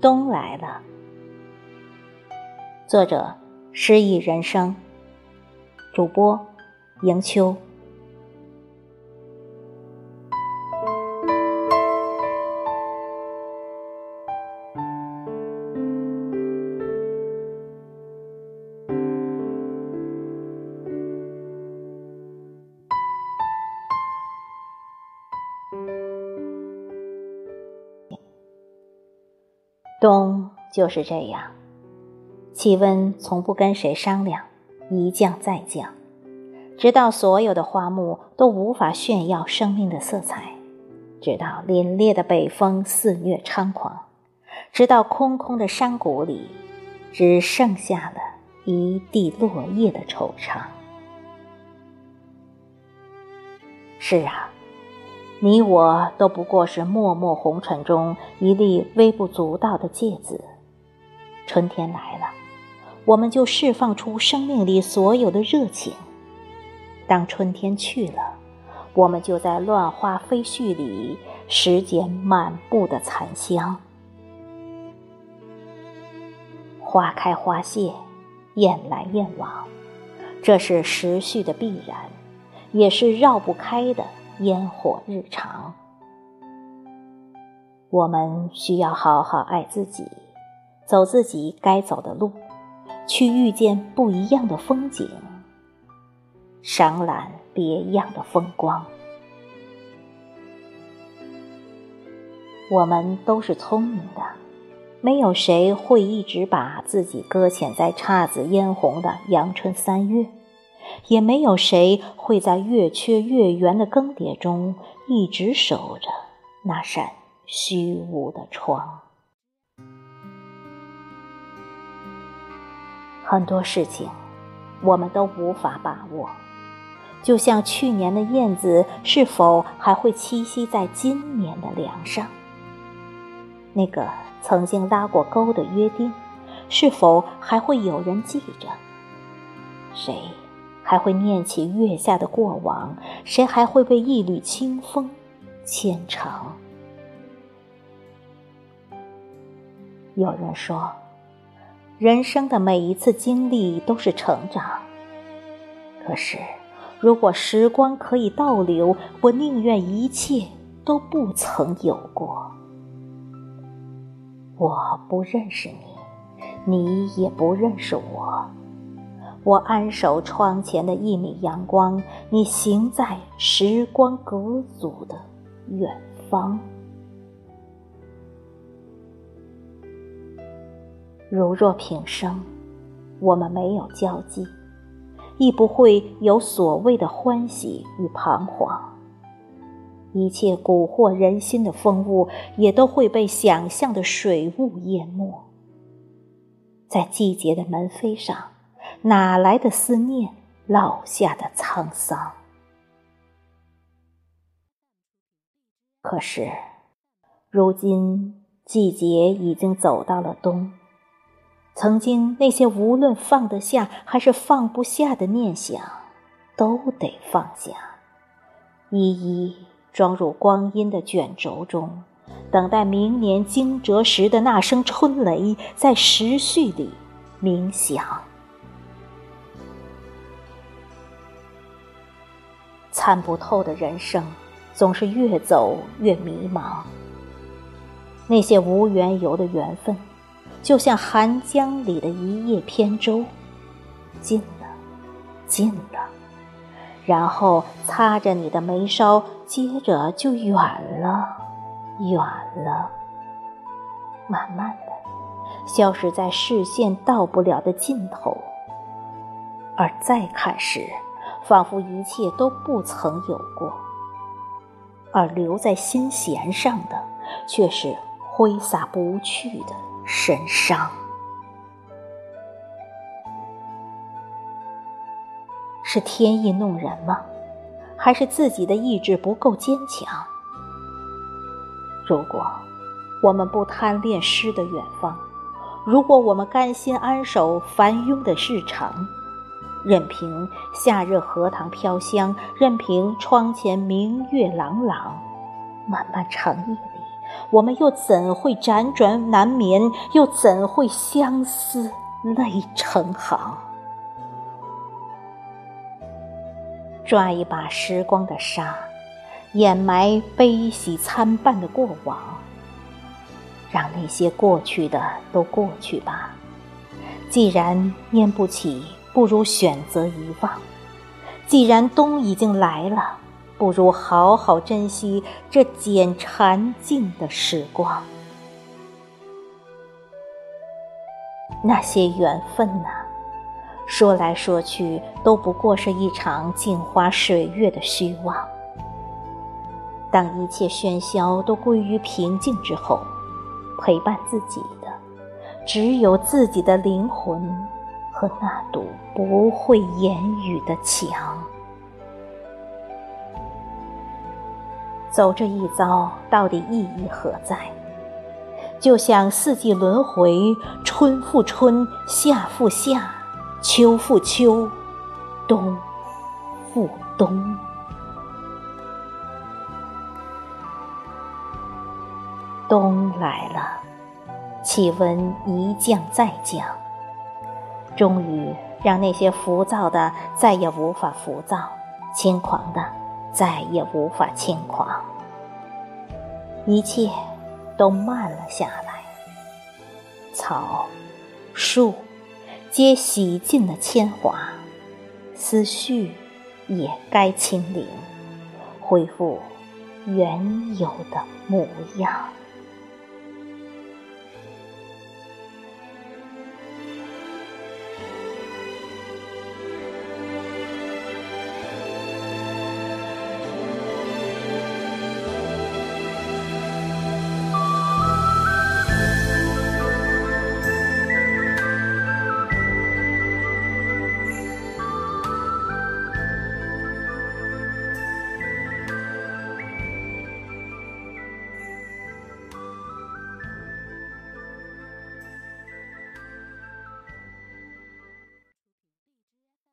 冬来了。作者：诗意人生。主播：迎秋。冬就是这样，气温从不跟谁商量，一降再降，直到所有的花木都无法炫耀生命的色彩，直到凛冽的北风肆虐猖狂，直到空空的山谷里只剩下了一地落叶的惆怅。是啊。你我都不过是脉脉红尘中一粒微不足道的芥子。春天来了，我们就释放出生命里所有的热情；当春天去了，我们就在乱花飞絮里拾捡满布的残香。花开花谢，雁来雁往，这是时序的必然，也是绕不开的。烟火日常，我们需要好好爱自己，走自己该走的路，去遇见不一样的风景，赏览别样的风光。我们都是聪明的，没有谁会一直把自己搁浅在姹紫嫣红的阳春三月。也没有谁会在月缺月圆的更迭中一直守着那扇虚无的窗。很多事情我们都无法把握，就像去年的燕子是否还会栖息在今年的梁上？那个曾经拉过钩的约定，是否还会有人记着？谁？还会念起月下的过往，谁还会被一缕清风牵肠？有人说，人生的每一次经历都是成长。可是，如果时光可以倒流，我宁愿一切都不曾有过。我不认识你，你也不认识我。我安守窗前的一米阳光，你行在时光隔阻的远方。如若平生我们没有交集，亦不会有所谓的欢喜与彷徨。一切蛊惑人心的风物，也都会被想象的水雾淹没。在季节的门扉上。哪来的思念，落下的沧桑？可是，如今季节已经走到了冬。曾经那些无论放得下还是放不下的念想，都得放下，一一装入光阴的卷轴中，等待明年惊蛰时的那声春雷，在时序里鸣响。参不透的人生，总是越走越迷茫。那些无缘由的缘分，就像寒江里的一叶扁舟，近了，近了，然后擦着你的眉梢，接着就远了，远了，慢慢的消失在视线到不了的尽头，而再看时。仿佛一切都不曾有过，而留在心弦上的，却是挥洒不去的神伤。是天意弄人吗？还是自己的意志不够坚强？如果我们不贪恋诗的远方，如果我们甘心安守繁庸的日常。任凭夏日荷塘飘香，任凭窗前明月朗朗。漫漫长夜里，我们又怎会辗转难眠？又怎会相思泪成行？抓一把时光的沙，掩埋悲喜参半的过往。让那些过去的都过去吧。既然念不起，不如选择遗忘；既然冬已经来了，不如好好珍惜这简禅静的时光。那些缘分呐，说来说去都不过是一场镜花水月的虚妄。当一切喧嚣都归于平静之后，陪伴自己的。只有自己的灵魂和那堵不会言语的墙。走这一遭，到底意义何在？就像四季轮回，春复春，夏复夏，秋复秋，冬复冬。冬来了。气温一降再降，终于让那些浮躁的再也无法浮躁，轻狂的再也无法轻狂，一切都慢了下来。草、树皆洗尽了铅华，思绪也该清零，恢复原有的模样。